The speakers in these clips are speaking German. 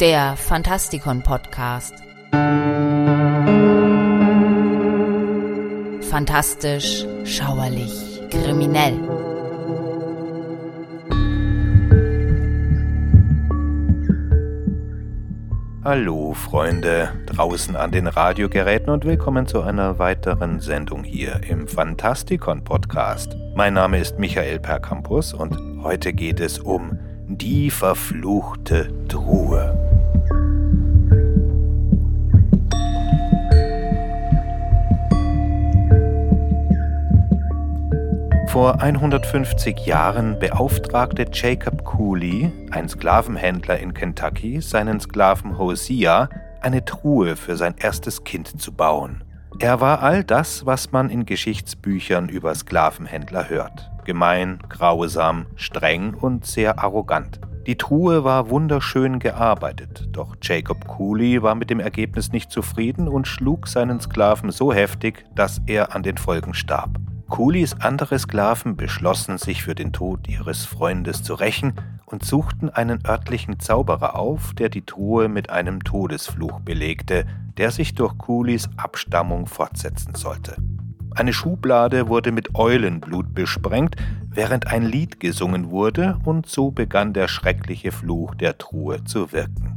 der Fantastikon Podcast. Fantastisch, schauerlich, kriminell. Hallo Freunde draußen an den Radiogeräten und willkommen zu einer weiteren Sendung hier im Fantastikon Podcast. Mein Name ist Michael Percampus und heute geht es um die verfluchte Truhe. Vor 150 Jahren beauftragte Jacob Cooley, ein Sklavenhändler in Kentucky, seinen Sklaven Hosea, eine Truhe für sein erstes Kind zu bauen. Er war all das, was man in Geschichtsbüchern über Sklavenhändler hört. Gemein, grausam, streng und sehr arrogant. Die Truhe war wunderschön gearbeitet, doch Jacob Cooley war mit dem Ergebnis nicht zufrieden und schlug seinen Sklaven so heftig, dass er an den Folgen starb. Kulis andere Sklaven beschlossen, sich für den Tod ihres Freundes zu rächen und suchten einen örtlichen Zauberer auf, der die Truhe mit einem Todesfluch belegte, der sich durch Kulis Abstammung fortsetzen sollte. Eine Schublade wurde mit Eulenblut besprengt, während ein Lied gesungen wurde, und so begann der schreckliche Fluch der Truhe zu wirken.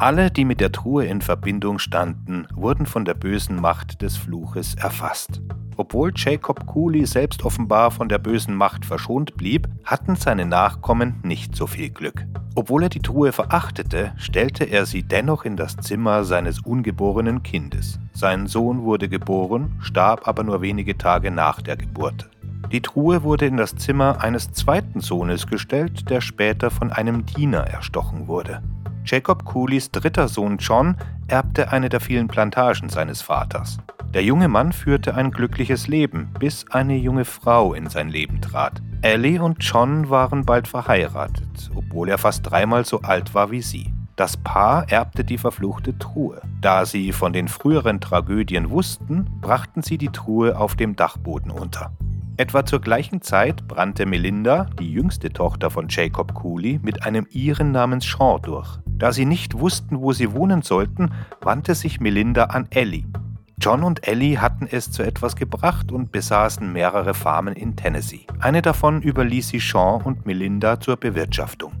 Alle, die mit der Truhe in Verbindung standen, wurden von der bösen Macht des Fluches erfasst. Obwohl Jacob Cooley selbst offenbar von der bösen Macht verschont blieb, hatten seine Nachkommen nicht so viel Glück. Obwohl er die Truhe verachtete, stellte er sie dennoch in das Zimmer seines ungeborenen Kindes. Sein Sohn wurde geboren, starb aber nur wenige Tage nach der Geburt. Die Truhe wurde in das Zimmer eines zweiten Sohnes gestellt, der später von einem Diener erstochen wurde. Jacob Cooleys dritter Sohn John erbte eine der vielen Plantagen seines Vaters. Der junge Mann führte ein glückliches Leben, bis eine junge Frau in sein Leben trat. Ellie und John waren bald verheiratet, obwohl er fast dreimal so alt war wie sie. Das Paar erbte die verfluchte Truhe. Da sie von den früheren Tragödien wussten, brachten sie die Truhe auf dem Dachboden unter. Etwa zur gleichen Zeit brannte Melinda, die jüngste Tochter von Jacob Cooley, mit einem Iren namens Shaw durch. Da sie nicht wussten, wo sie wohnen sollten, wandte sich Melinda an Ellie, John und Ellie hatten es zu etwas gebracht und besaßen mehrere Farmen in Tennessee. Eine davon überließ sie Sean und Melinda zur Bewirtschaftung.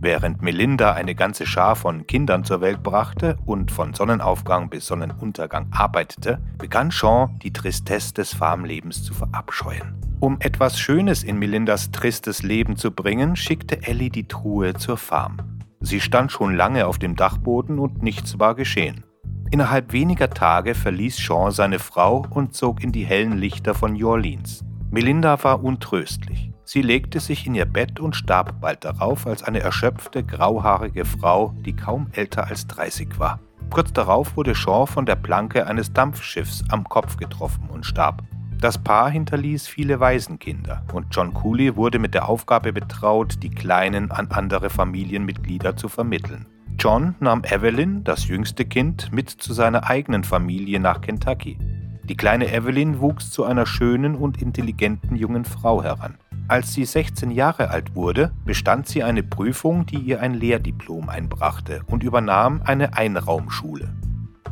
Während Melinda eine ganze Schar von Kindern zur Welt brachte und von Sonnenaufgang bis Sonnenuntergang arbeitete, begann Sean die Tristesse des Farmlebens zu verabscheuen. Um etwas Schönes in Melindas tristes Leben zu bringen, schickte Ellie die Truhe zur Farm. Sie stand schon lange auf dem Dachboden und nichts war geschehen. Innerhalb weniger Tage verließ Sean seine Frau und zog in die hellen Lichter von New Orleans. Melinda war untröstlich. Sie legte sich in ihr Bett und starb bald darauf als eine erschöpfte, grauhaarige Frau, die kaum älter als 30 war. Kurz darauf wurde Shaw von der Planke eines Dampfschiffs am Kopf getroffen und starb. Das Paar hinterließ viele Waisenkinder und John Cooley wurde mit der Aufgabe betraut, die Kleinen an andere Familienmitglieder zu vermitteln. John nahm Evelyn, das jüngste Kind, mit zu seiner eigenen Familie nach Kentucky. Die kleine Evelyn wuchs zu einer schönen und intelligenten jungen Frau heran. Als sie 16 Jahre alt wurde, bestand sie eine Prüfung, die ihr ein Lehrdiplom einbrachte und übernahm eine Einraumschule.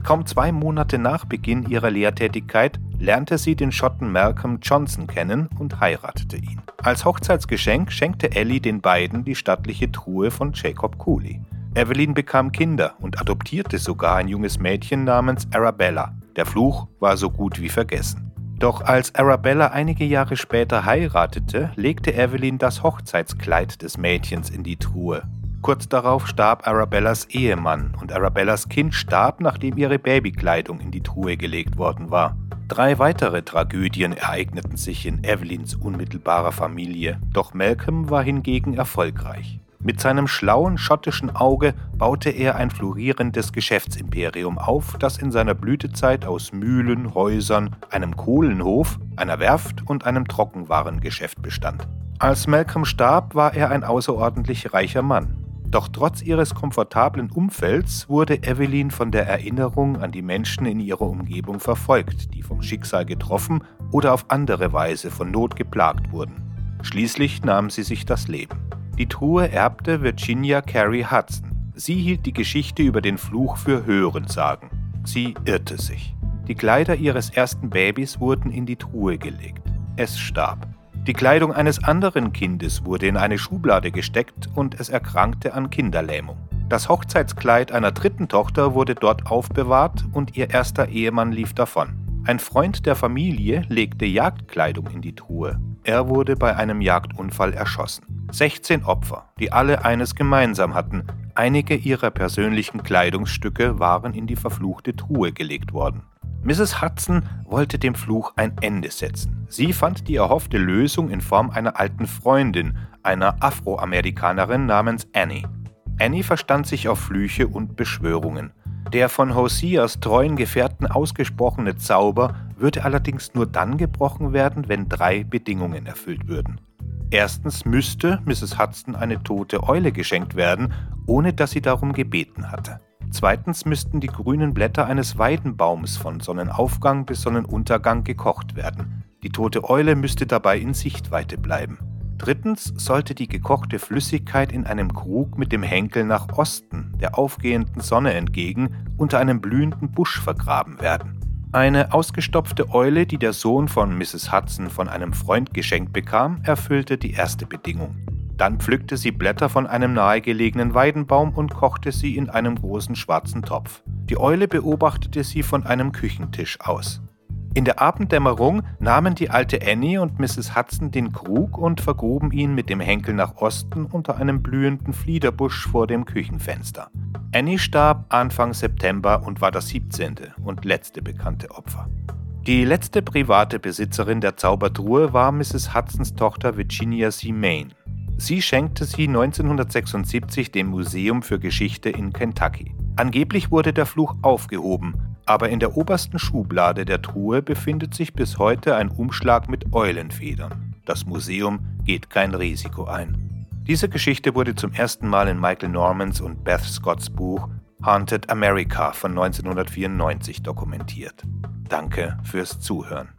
Kaum zwei Monate nach Beginn ihrer Lehrtätigkeit lernte sie den Schotten Malcolm Johnson kennen und heiratete ihn. Als Hochzeitsgeschenk schenkte Ellie den beiden die stattliche Truhe von Jacob Cooley. Evelyn bekam Kinder und adoptierte sogar ein junges Mädchen namens Arabella. Der Fluch war so gut wie vergessen. Doch als Arabella einige Jahre später heiratete, legte Evelyn das Hochzeitskleid des Mädchens in die Truhe. Kurz darauf starb Arabellas Ehemann und Arabellas Kind starb, nachdem ihre Babykleidung in die Truhe gelegt worden war. Drei weitere Tragödien ereigneten sich in Evelyns unmittelbarer Familie, doch Malcolm war hingegen erfolgreich. Mit seinem schlauen schottischen Auge baute er ein florierendes Geschäftsimperium auf, das in seiner Blütezeit aus Mühlen, Häusern, einem Kohlenhof, einer Werft und einem Trockenwarengeschäft bestand. Als Malcolm starb, war er ein außerordentlich reicher Mann. Doch trotz ihres komfortablen Umfelds wurde Evelyn von der Erinnerung an die Menschen in ihrer Umgebung verfolgt, die vom Schicksal getroffen oder auf andere Weise von Not geplagt wurden. Schließlich nahm sie sich das Leben. Die Truhe erbte Virginia Carey Hudson. Sie hielt die Geschichte über den Fluch für Hörensagen. Sie irrte sich. Die Kleider ihres ersten Babys wurden in die Truhe gelegt. Es starb. Die Kleidung eines anderen Kindes wurde in eine Schublade gesteckt und es erkrankte an Kinderlähmung. Das Hochzeitskleid einer dritten Tochter wurde dort aufbewahrt und ihr erster Ehemann lief davon. Ein Freund der Familie legte Jagdkleidung in die Truhe. Er wurde bei einem Jagdunfall erschossen. 16 Opfer, die alle eines gemeinsam hatten. Einige ihrer persönlichen Kleidungsstücke waren in die verfluchte Truhe gelegt worden. Mrs. Hudson wollte dem Fluch ein Ende setzen. Sie fand die erhoffte Lösung in Form einer alten Freundin, einer Afroamerikanerin namens Annie. Annie verstand sich auf Flüche und Beschwörungen. Der von Hoseas treuen Gefährten ausgesprochene Zauber würde allerdings nur dann gebrochen werden, wenn drei Bedingungen erfüllt würden. Erstens müsste Mrs. Hudson eine tote Eule geschenkt werden, ohne dass sie darum gebeten hatte. Zweitens müssten die grünen Blätter eines Weidenbaums von Sonnenaufgang bis Sonnenuntergang gekocht werden. Die tote Eule müsste dabei in Sichtweite bleiben. Drittens sollte die gekochte Flüssigkeit in einem Krug mit dem Henkel nach Osten, der aufgehenden Sonne entgegen, unter einem blühenden Busch vergraben werden. Eine ausgestopfte Eule, die der Sohn von Mrs. Hudson von einem Freund geschenkt bekam, erfüllte die erste Bedingung. Dann pflückte sie Blätter von einem nahegelegenen Weidenbaum und kochte sie in einem großen schwarzen Topf. Die Eule beobachtete sie von einem Küchentisch aus. In der Abenddämmerung nahmen die alte Annie und Mrs. Hudson den Krug und vergruben ihn mit dem Henkel nach Osten unter einem blühenden Fliederbusch vor dem Küchenfenster. Annie starb Anfang September und war das 17. und letzte bekannte Opfer. Die letzte private Besitzerin der Zaubertruhe war Mrs. Hudsons Tochter Virginia C. Main. Sie schenkte sie 1976 dem Museum für Geschichte in Kentucky. Angeblich wurde der Fluch aufgehoben, aber in der obersten Schublade der Truhe befindet sich bis heute ein Umschlag mit Eulenfedern. Das Museum geht kein Risiko ein. Diese Geschichte wurde zum ersten Mal in Michael Normans und Beth Scotts Buch Haunted America von 1994 dokumentiert. Danke fürs Zuhören.